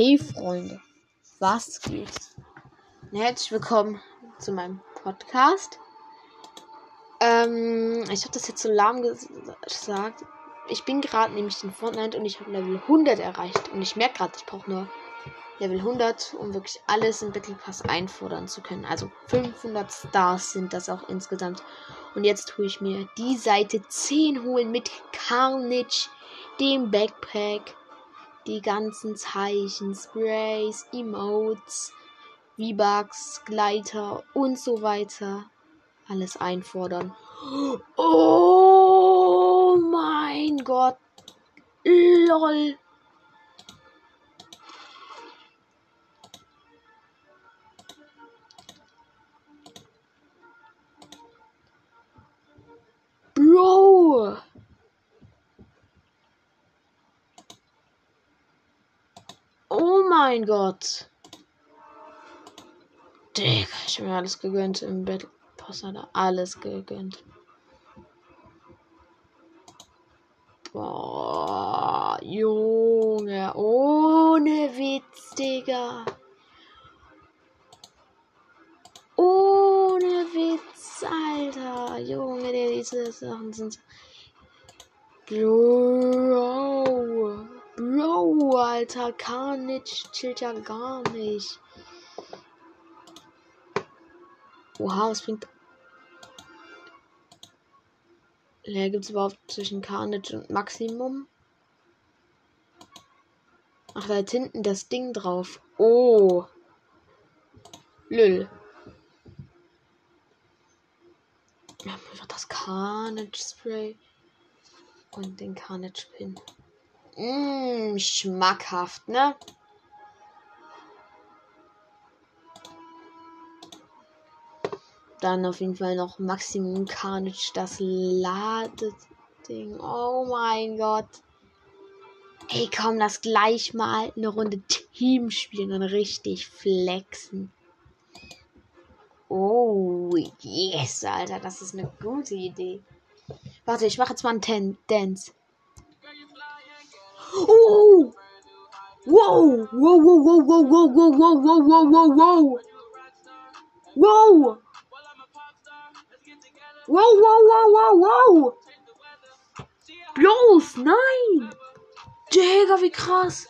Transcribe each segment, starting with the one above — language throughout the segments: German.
Hey Freunde, was geht? Herzlich willkommen zu meinem Podcast. Ähm, ich habe das jetzt so lahm gesagt. Ich bin gerade nämlich in Fortnite und ich habe Level 100 erreicht. Und ich merke gerade, ich brauche nur Level 100, um wirklich alles im Battle Pass einfordern zu können. Also 500 Stars sind das auch insgesamt. Und jetzt tue ich mir die Seite 10 holen mit Carnage, dem Backpack die ganzen Zeichen, Sprays, Emotes, V-Bucks, Gleiter und so weiter alles einfordern. Oh mein Gott. LOL. Mein Gott. Digga, ich habe mir alles gegönnt im Battle Pass, hat er alles gegönnt. Boah, Junge, ohne Witz, Digga. Ohne Witz, Alter. Junge, diese Sachen sind. Bro. Alter, Carnage chillt ja gar nicht. Oha, was bringt. Ja, gibt es überhaupt zwischen Carnage und Maximum? Ach, da ist hinten das Ding drauf. Oh. Lül. Wir haben einfach das Carnage Spray und den Carnage Pin. Mmh, schmackhaft, ne? Dann auf jeden Fall noch Maximum Carnage, das Ladeding. Oh mein Gott. Ey, komm, lass gleich mal eine Runde Team spielen und richtig flexen. Oh, yes, Alter, das ist eine gute Idee. Warte, ich mache jetzt mal einen Ten Dance. Oh! Wow! Wow, wow, wow, wow, wow, wow, wow, wow, wow, wow, wow! Wow! Wow, wow, wow, wow, wow! Los, nein! Digga, wie krass!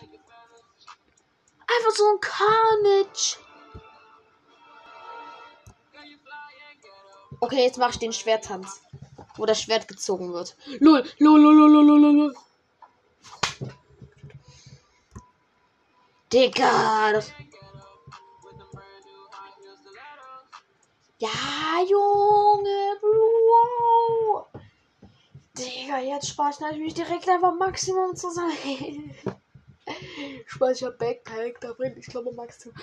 Einfach so ein Carnage! Okay, jetzt mache ich den Schwerttanz. Wo das Schwert gezogen wird. Lol, lol, lol, lol, lol, lol, lol. Digga. Das ja, Junge, Bro. Digga, jetzt speichere ich mich direkt einfach Maximum zu sein. Speicher Backpack, da bringt ich glaube Maximum.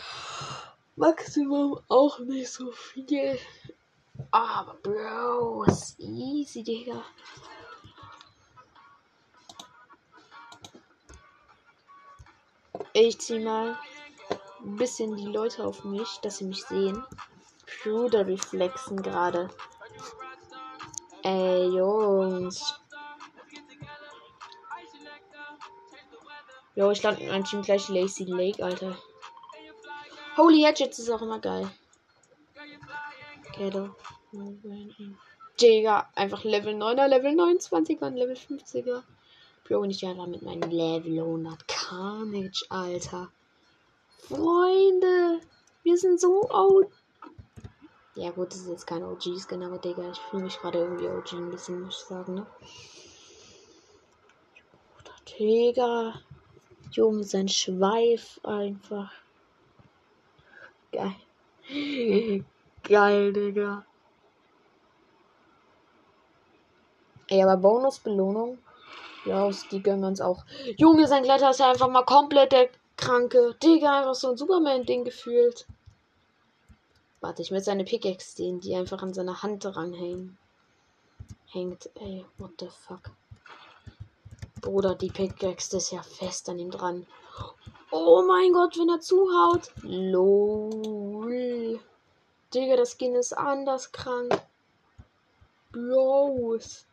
Maximum auch nicht so viel. Aber Bro, ist easy, Digga. Ich zieh mal ein bisschen die Leute auf mich, dass sie mich sehen. Bruder reflexen gerade. Ey, Jungs. Jo, ich lande mit meinem Team gleich Lazy Lake, Alter. Holy Hedgets ist auch immer geil. Ghetto. Digga, einfach Level 9er, Level 29er und Level 50er. Bro, ich einfach mit meinem Level 100 Carnage, Alter. Freunde, wir sind so out. Ja gut, das ist jetzt kein OG-Skin, aber Digga, ich fühle mich gerade irgendwie OG ein bisschen, muss ich sagen, ne? Digga. Junge, sein Schweif einfach. Geil. Geil, Digga. Ey, aber Bonusbelohnung ja, die gönnen uns auch. Junge, sein Glätter ist ja einfach mal komplett der Kranke. Digga, einfach so ein Superman-Ding gefühlt. Warte, ich will seine Pickaxe sehen, die einfach an seiner Hand ranhängen. Hängt, ey, what the fuck. Bruder, die Pickaxe ist ja fest an ihm dran. Oh mein Gott, wenn er zuhaut. LOL. Digga, das Skin ist anders krank. Bloß.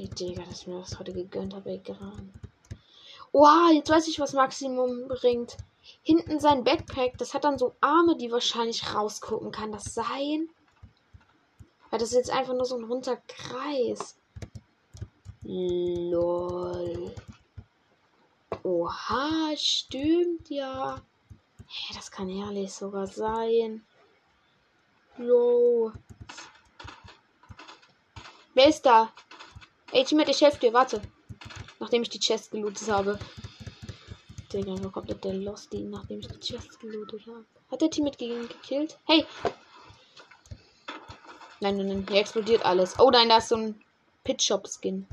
Ey, Digga, dass ich mir das heute gegönnt habe, gerade. Oha, jetzt weiß ich, was Maximum bringt. Hinten sein Backpack, das hat dann so Arme, die wahrscheinlich rausgucken. Kann das sein? Weil das ist jetzt einfach nur so ein runter Kreis. Lol. Oha, stimmt ja. Hey, das kann ehrlich sogar sein. Jo. Wer ist da? Ey, Teammate, ich helfe dir, warte. Nachdem ich die Chest gelootet habe. Digga, nur komplett der Losty, nachdem ich die Chest gelootet habe. Hat der Teammate gegen gekillt? Hey! Nein, nein, nein, hier explodiert alles. Oh nein, da ist so ein Pitshop-Skin.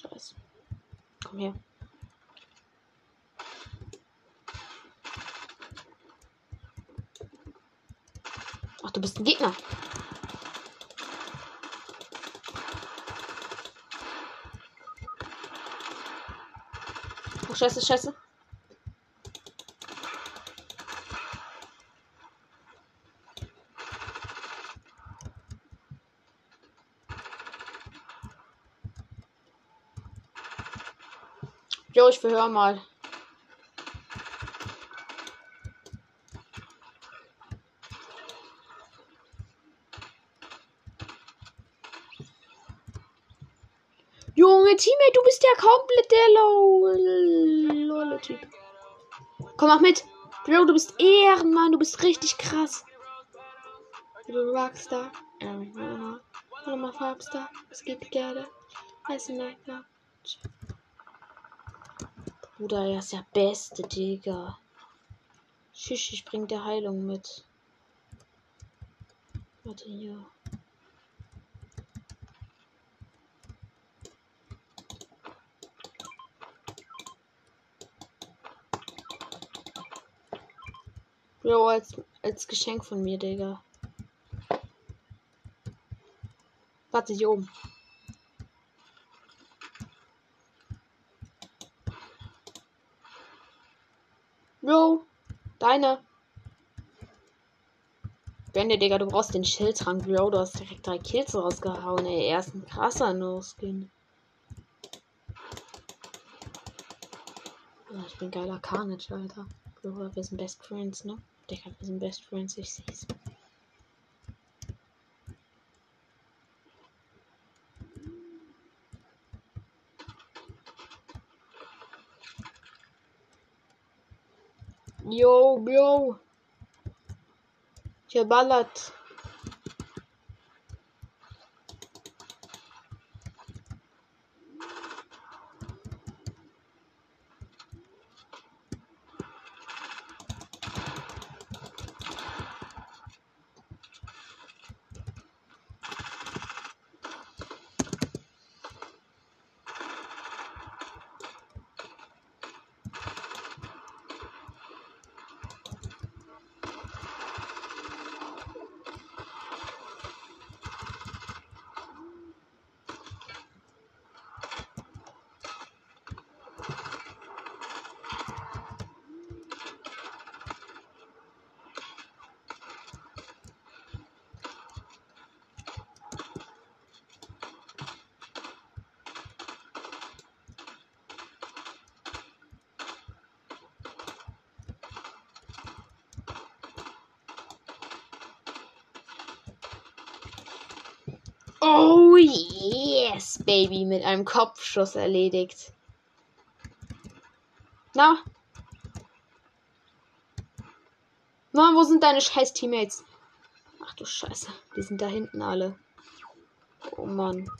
Scheiße. Komm her. Ach, du bist ein Gegner. Oh, scheiße, scheiße. Jo, ich verhör mal. Junge, Teammate, du bist ja komplett der low Typ. Komm, mach mit. Bro, du bist Ehrenmann, du bist richtig krass. Du Rockstar. Hallo, mal Farbstar. Es geht together. Weiß nicht, Bruder, er ist der Beste, Digga. Tschüss, ich bring der Heilung mit. Warte hier. Bro, als, als Geschenk von mir, Digga. Warte, hier oben. Bro, deine. Gönn dir, Digga, du brauchst den Schildtrank, Bro. Du hast direkt drei Kills rausgehauen, ey. Er ist ein krasser No-Skin. Ich bin geiler Carnage, Alter. Wir sind Best Friends, ne? Digga, wir sind Best Friends, ich seh's. Yo, Bro. Hier ballert. Oh yes, Baby, mit einem Kopfschuss erledigt. Na? Mann, wo sind deine scheiß Teammates? Ach du Scheiße, die sind da hinten alle. Oh Mann.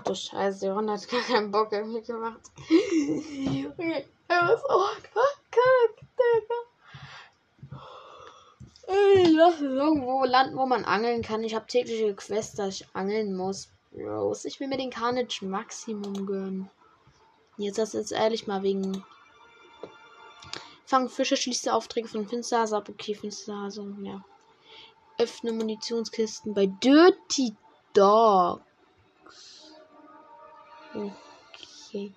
Ach du Scheiße, Ron hat gar keinen Bock auf mich gemacht. okay, er war so verkackt, Digga. Ey, lass es irgendwo landen, wo man angeln kann. Ich habe tägliche Quests, dass ich angeln muss. Bros, ich will mir den Carnage Maximum gönnen. Jetzt das jetzt ehrlich mal wegen. Fang Fische, schließe Aufträge von Finsterhase ab. Okay, Finsterhase, ja. Öffne Munitionskisten bei Dirty Dog. Okay.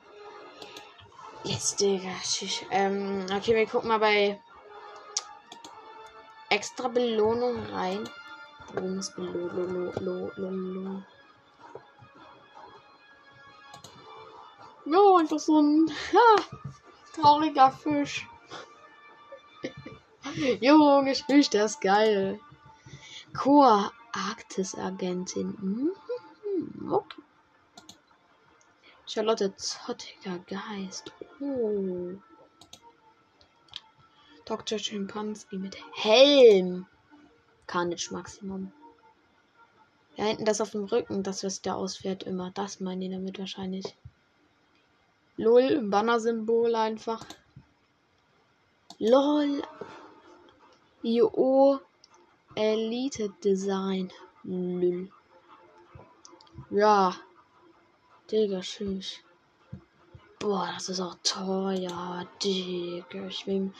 Jetzt, Digga. Ähm, okay, wir gucken mal bei extra Belohnung rein. Bonusbelohnung. No, einfach so ein ha, trauriger Fisch. Junge, ich Fisch, ist geil. Chor Arktis-Agentin. Mhm, okay. Charlotte Zottiger Geist. Oh. Dr. Schimpanski mit Helm. Carnage Maximum. Ja, hinten das auf dem Rücken, das was der ausfährt immer. Das meinen die damit wahrscheinlich. LOL, Banner-Symbol einfach. LOL. IO Elite Design. Lül. Ja. Digga, tschüss. Boah, das ist auch teuer. Digga, ich will,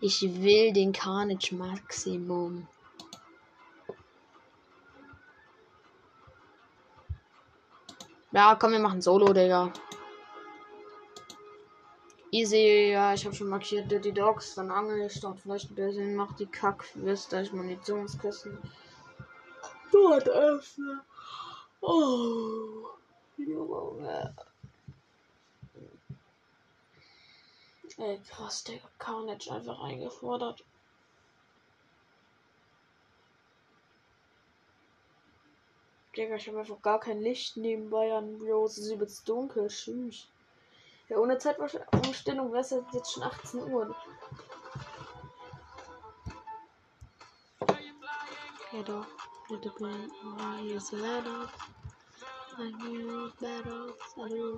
ich will den Carnage Maximum. Ja, komm, wir machen Solo, Digga. Easy, ja, ich habe schon markiert Dirty Dogs, dann angel ich dort vielleicht ein bisschen, mach die Kackwürste, ich Munitionskisten. Dort öffnen. Oh. Ey, krass, der Carnage einfach eingefordert. Digga, ich habe einfach gar kein Licht nebenbei an, Bro. Es ist übelst dunkel. Tschüss. Ja, ohne Zeitumstellung wäre es jetzt schon 18 Uhr. Ja, doch. Little bit, use a ladder.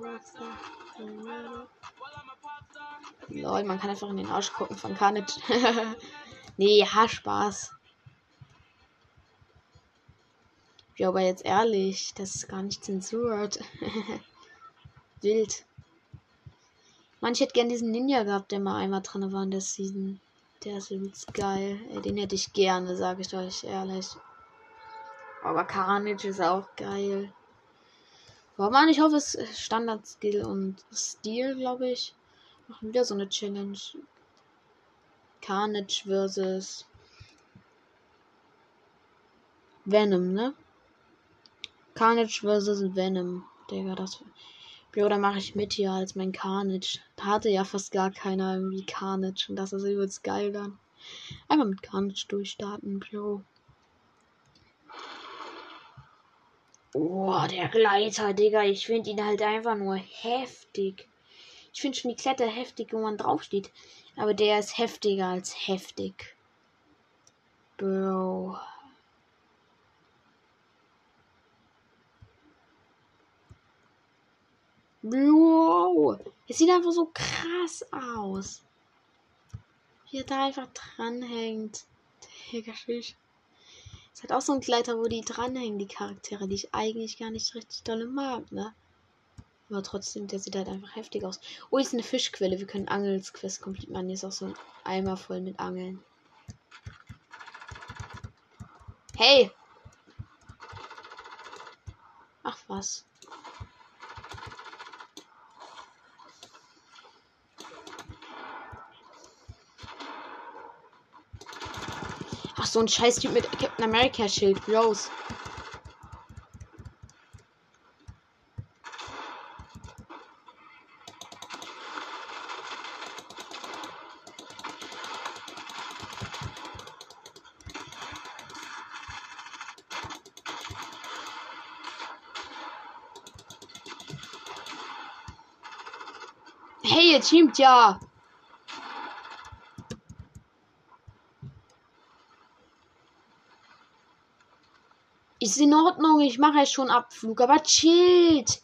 Rockstar. Lol, man kann einfach in den Arsch gucken von Carnage. nee, ha, Spaß. Ja, aber jetzt ehrlich, das ist gar nicht zensuriert. Wild. Manch hätte gern diesen Ninja gehabt, der mal einmal drin war in der Season. Der ist übelst geil. Den hätte ich gerne, sage ich euch ehrlich. Aber Carnage ist auch geil. Boah, man, ich hoffe, es ist Standard Skill und Stil, glaube ich. Machen wieder so eine Challenge. Carnage versus Venom, ne? Carnage versus Venom. Digga, das. Bro, da mache ich mit hier als mein Carnage. Da hatte ja fast gar keiner irgendwie Carnage. Und das ist übelst geil dann. Einmal mit Carnage durchstarten, Bro. Oh, der Gleiter, Digga. Ich finde ihn halt einfach nur heftig. Ich finde schon die Kletter heftig, wo man draufsteht. Aber der ist heftiger als heftig. Bro. Wow. Es sieht einfach so krass aus. Wie er da einfach dranhängt. Digga, Es hat auch so ein Gleiter, wo die dranhängen, die Charaktere, die ich eigentlich gar nicht richtig dolle mag, ne? Aber trotzdem, der sieht halt einfach heftig aus. Oh, hier ist eine Fischquelle. Wir können Angelsquest komplett machen. Hier ist auch so ein Eimer voll mit Angeln. Hey! Ach was. Ach, so ein Scheiß-Typ mit Captain America Schild. Rose. Hey, ihr teamt ja. Ist in Ordnung, ich mache ja schon Abflug, aber chillt.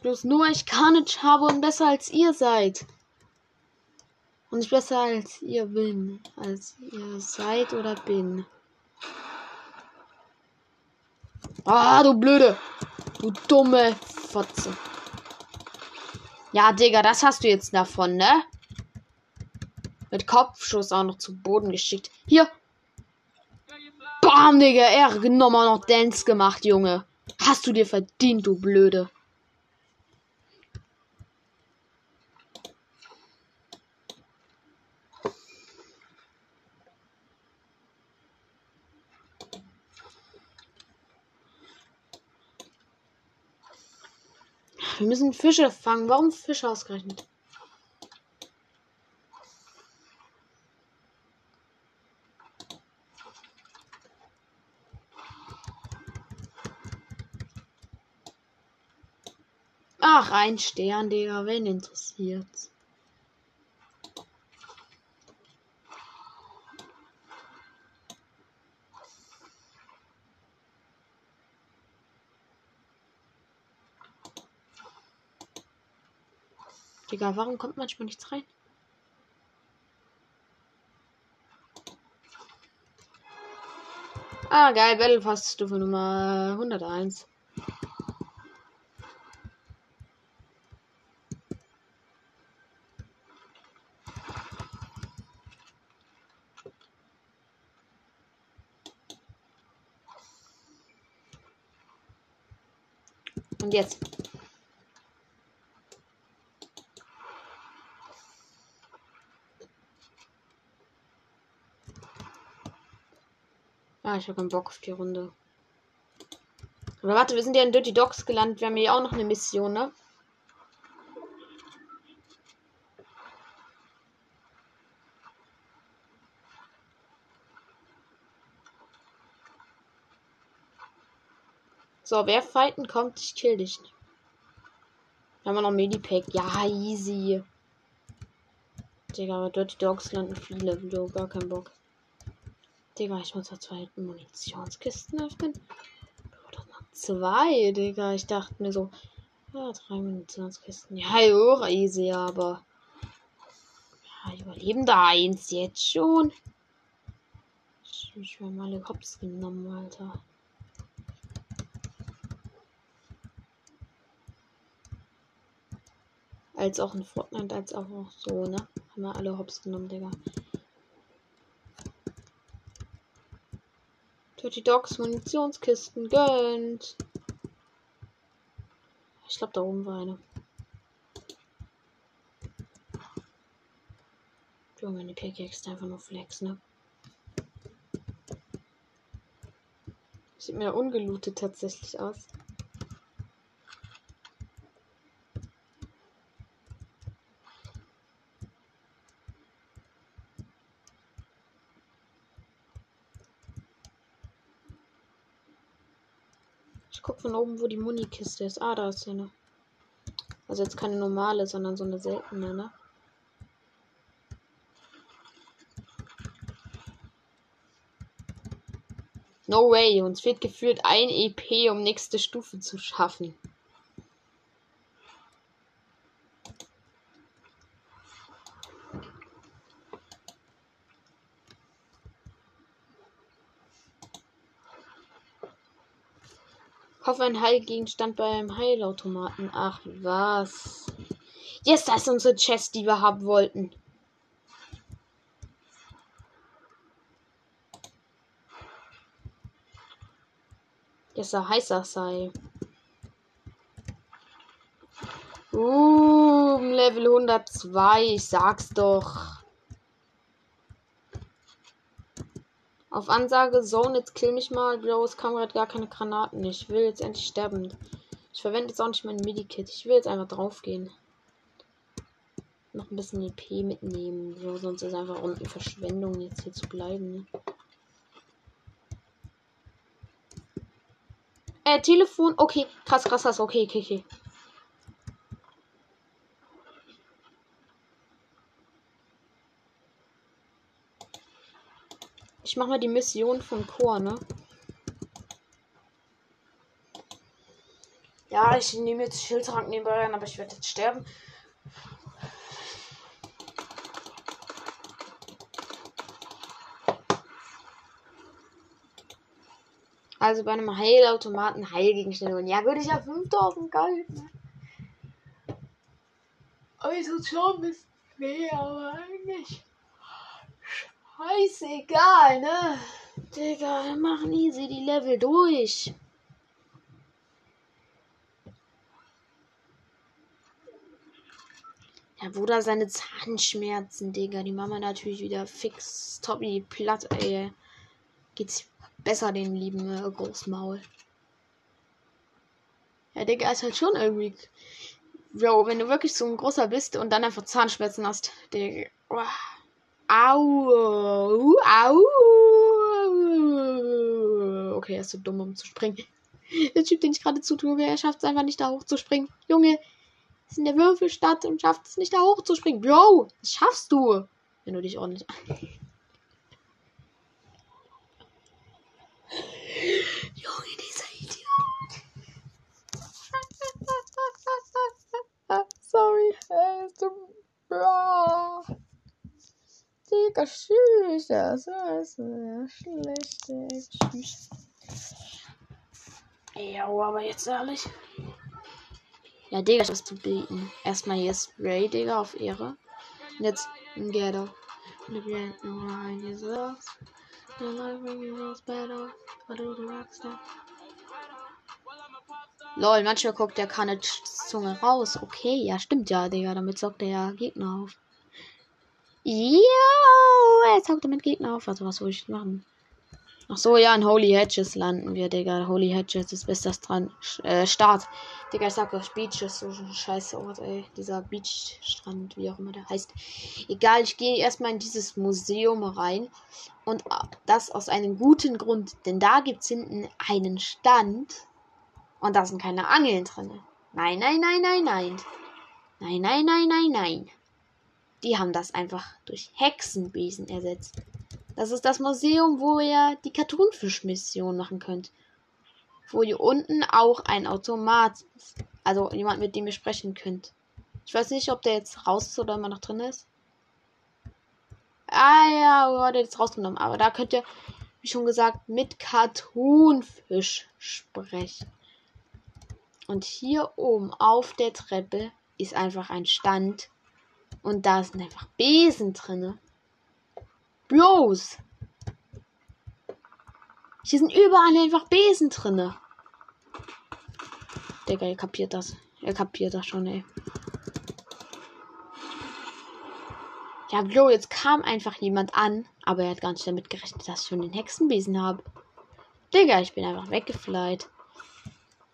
Bloß nur ich Carnage habe und besser als ihr seid. Und ich besser als ihr bin. Als ihr seid oder bin. Ah, du blöde. Du dumme Fotze. Ja, Digga, das hast du jetzt davon, ne? Mit Kopfschuss auch noch zu Boden geschickt. Hier. Bam, Digga. Ehre genommen noch Dance gemacht, Junge. Hast du dir verdient, du Blöde. Wir müssen Fische fangen. Warum Fische ausgerechnet? Ach, ein Stern, Digga. Wen interessiert's? Digga, warum kommt manchmal nichts rein? Ah, geil, Battle Pass Stufe Nummer 101. Und jetzt. Ah, ich habe keinen Bock auf die Runde. Aber warte, wir sind ja in Dirty Dogs gelandet. Wir haben hier auch noch eine Mission, ne? So, wer fighten kommt, ich kill dich. Haben wir noch Medipack. Ja, easy. Digga, aber Dirty Dogs landen viele. Video, gar keinen Bock. Digga, ich muss da zwei Munitionskisten öffnen. Oder noch zwei, Digga. Ich dachte mir so, ja, drei Munitionskisten. Ja, auch easy, aber. Ja, überleben da eins jetzt schon. Ich habe mal alle Cops genommen, Alter. Als auch in Fortnite, als auch so, ne? Haben wir alle Hops genommen, Digga. Dirty Dogs Munitionskisten gönnt. Ich glaube, da oben war eine. Junge, die Pickaxe einfach nur Flex, ne? Sieht mir ungelootet tatsächlich aus. Von oben, wo die Munikiste ist. Ah, da ist eine. Also jetzt keine normale, sondern so eine seltene, ne? No way, uns fehlt gefühlt ein EP, um nächste Stufe zu schaffen. Kauf einen Heilgegenstand beim Heilautomaten. Ach, was? Yes, das ist unsere Chest, die wir haben wollten. Yes, er heißer sei. Uh, Level 102, ich sag's doch. Auf Ansage, Zone, jetzt kill mich mal. Bro, es kam gerade gar keine Granaten. Ich will jetzt endlich sterben. Ich verwende jetzt auch nicht mein Medikit. Ich will jetzt einfach draufgehen. Noch ein bisschen EP mitnehmen. So, sonst ist einfach unten Verschwendung, jetzt hier zu bleiben. Ne? Äh, Telefon. Okay, krass, krass, krass. Okay, okay, okay. Ich mach mal die Mission von Chor, ne? Ja, ich nehme jetzt Schildtrank nebenbei rein, aber ich werde jetzt sterben. Also bei einem Heilautomaten Heilgegenstände. Ja, würde ich ja 5000 Gold. Ne? Also schon bisschen mehr, aber eigentlich scheißegal, ne? Digga, wir machen easy die Level durch. Ja, Bruder, seine Zahnschmerzen, Digga. Die Mama natürlich wieder fix. Tobi, platt, ey. Geht's besser, den lieben äh, Großmaul. Ja, Digga, ist halt schon irgendwie. Bro, wenn du wirklich so ein großer bist und dann einfach Zahnschmerzen hast, Digga. Oh. Au. Au. Okay, er ist so dumm, um zu springen. Der Typ, den ich gerade zutue, er schafft es einfach nicht, da hoch zu springen. Junge, ist in der Würfelstadt und schafft es nicht, da hoch zu springen. Bro, das schaffst du. Wenn du dich ordentlich. Junge, dieser Idiot. Sorry. Bro. Digga, tschüss. Das ist schlecht. Tschüss. Ja, aber jetzt ehrlich. Ja, Digga, was zu bieten. Erstmal hier Spray, Digga, auf Ehre. Und jetzt ein Ghetto. Lol, manchmal guckt der keine Zunge raus. Okay, ja, stimmt ja, Digga. Damit sorgt er ja Gegner auf. Jo, er saugt damit Gegner auf. Also, was soll ich machen? Ach so, ja, in Holy Hedges landen wir, Digga. Holy Hedges ist bester Strand, äh, Start. Digga, ich sag euch, Beach ist so ein scheiße Ort, ey. Dieser Beachstrand, wie auch immer der heißt. Egal, ich gehe erstmal in dieses Museum rein. Und das aus einem guten Grund. Denn da gibt's hinten einen Stand. Und da sind keine Angeln drin. Nein, nein, nein, nein, nein. Nein, nein, nein, nein, nein. Die haben das einfach durch Hexenbesen ersetzt. Das ist das Museum, wo ihr die Cartoonfisch-Mission machen könnt. Wo ihr unten auch ein Automat ist. Also jemand, mit dem ihr sprechen könnt. Ich weiß nicht, ob der jetzt raus ist oder immer noch drin ist. Ah ja, wurde jetzt rausgenommen. Aber da könnt ihr, wie schon gesagt, mit Cartoonfisch sprechen. Und hier oben auf der Treppe ist einfach ein Stand. Und da sind einfach Besen drinne. Bros. Hier sind überall einfach Besen drinne. Digga, ihr kapiert das. Er kapiert das schon, ey. Ja, Bro, jetzt kam einfach jemand an, aber er hat gar nicht damit gerechnet, dass ich schon den Hexenbesen habe. Digga, ich bin einfach weggeflyt.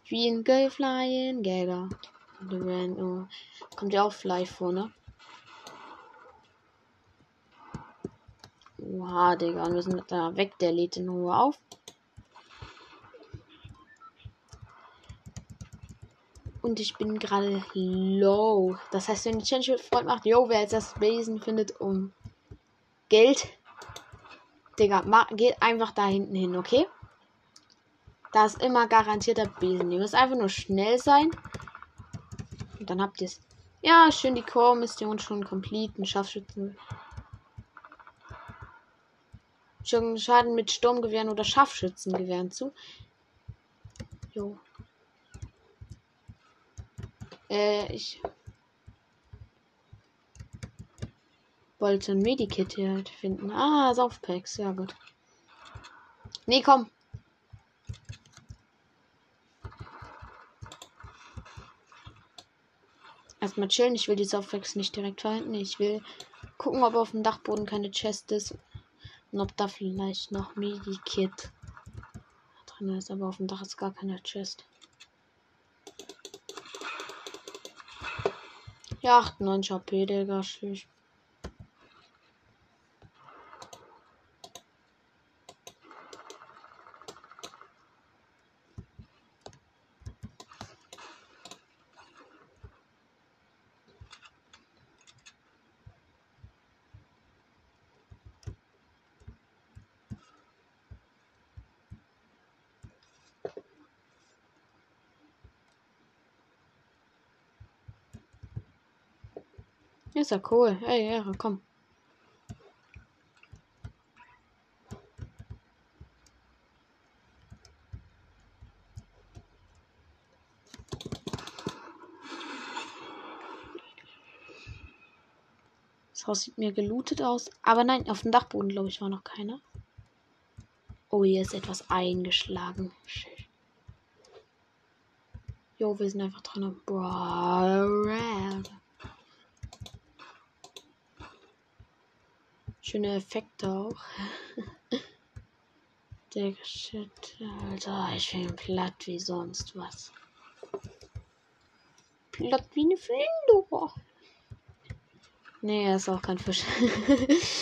Wie ein Girl Flying Gagger. Kommt ja auch Fly vor, ne? Oha, Digga. Wir sind da weg. Der lädt in Ruhe auf. Und ich bin gerade low. Das heißt, wenn die Challenge Freund macht, yo, wer jetzt das Wesen findet um Geld. Digga, geht einfach da hinten hin, okay? Da ist immer garantierter Besen. Ihr müsst einfach nur schnell sein. Und dann habt ihr es. Ja, schön die Core-Mission schon complete. Ein Scharfschützen. Schaden mit Sturmgewehren oder Scharfschützengewehren zu. Jo. Äh, ich wollte ein Medikit hier halt finden. Ah, Saufpacks, ja gut. Nee, komm. Erstmal chillen. Ich will die Saufpacks nicht direkt verwenden. Ich will gucken, ob auf dem Dachboden keine Chest ist. Und ob da vielleicht noch Medikit drin ist. Aber auf dem Dach ist gar keine Chest. Ja, 98 HP, Digga. Tschüss. Ist ja cool. Ey, Ehre, komm. Das Haus sieht mir gelootet aus. Aber nein, auf dem Dachboden, glaube ich, war noch keiner. Oh, hier ist etwas eingeschlagen. Shit. Jo, wir sind einfach drin. Boah. Schöne Effekte auch. Der Shit, Alter, ich bin platt wie sonst was. Platt wie eine Flinde. Nee, er ist auch kein Fisch.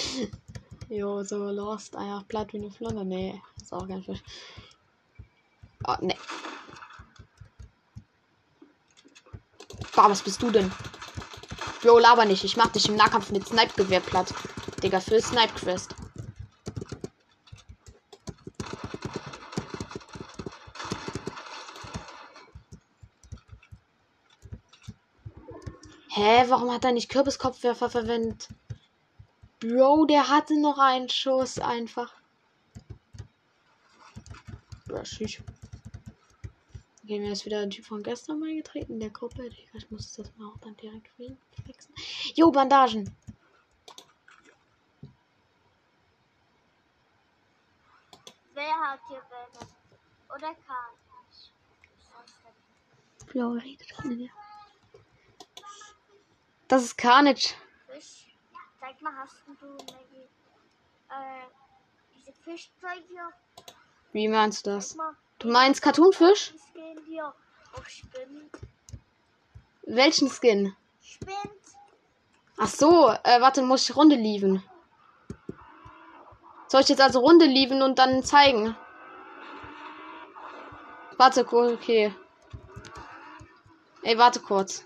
jo, so lost, einfach platt wie eine Flinde. Nee, ist auch kein Fisch. Oh, nee. Bah, was bist du denn? Jo, laber nicht. Ich mach dich im Nahkampf mit Snipe-Gewehr platt. Digga, für Snipe-Quest. Hä, warum hat er nicht Kürbiskopfwerfer verwendet? Bro, der hatte noch einen Schuss einfach. Ja, tschüss. Okay, mir ist wieder ein Typ von gestern mal getreten in der Gruppe. Ich muss das mal auch dann direkt fixen. Jo, Bandagen. Wer hat hier Bälle? Oder ich? Blau redet schon in Das ist Carnage. Fisch? Sag mal, hast du Maggie, äh, diese Fischzeug hier? Wie meinst du das? Sag mal, Du meinst Cartoonfisch? Spinnen. Welchen Skin? Spinnt. Ach so, äh, warte, muss ich Runde lieben. Soll ich jetzt also Runde lieben und dann zeigen? Warte, okay. Ey, warte kurz.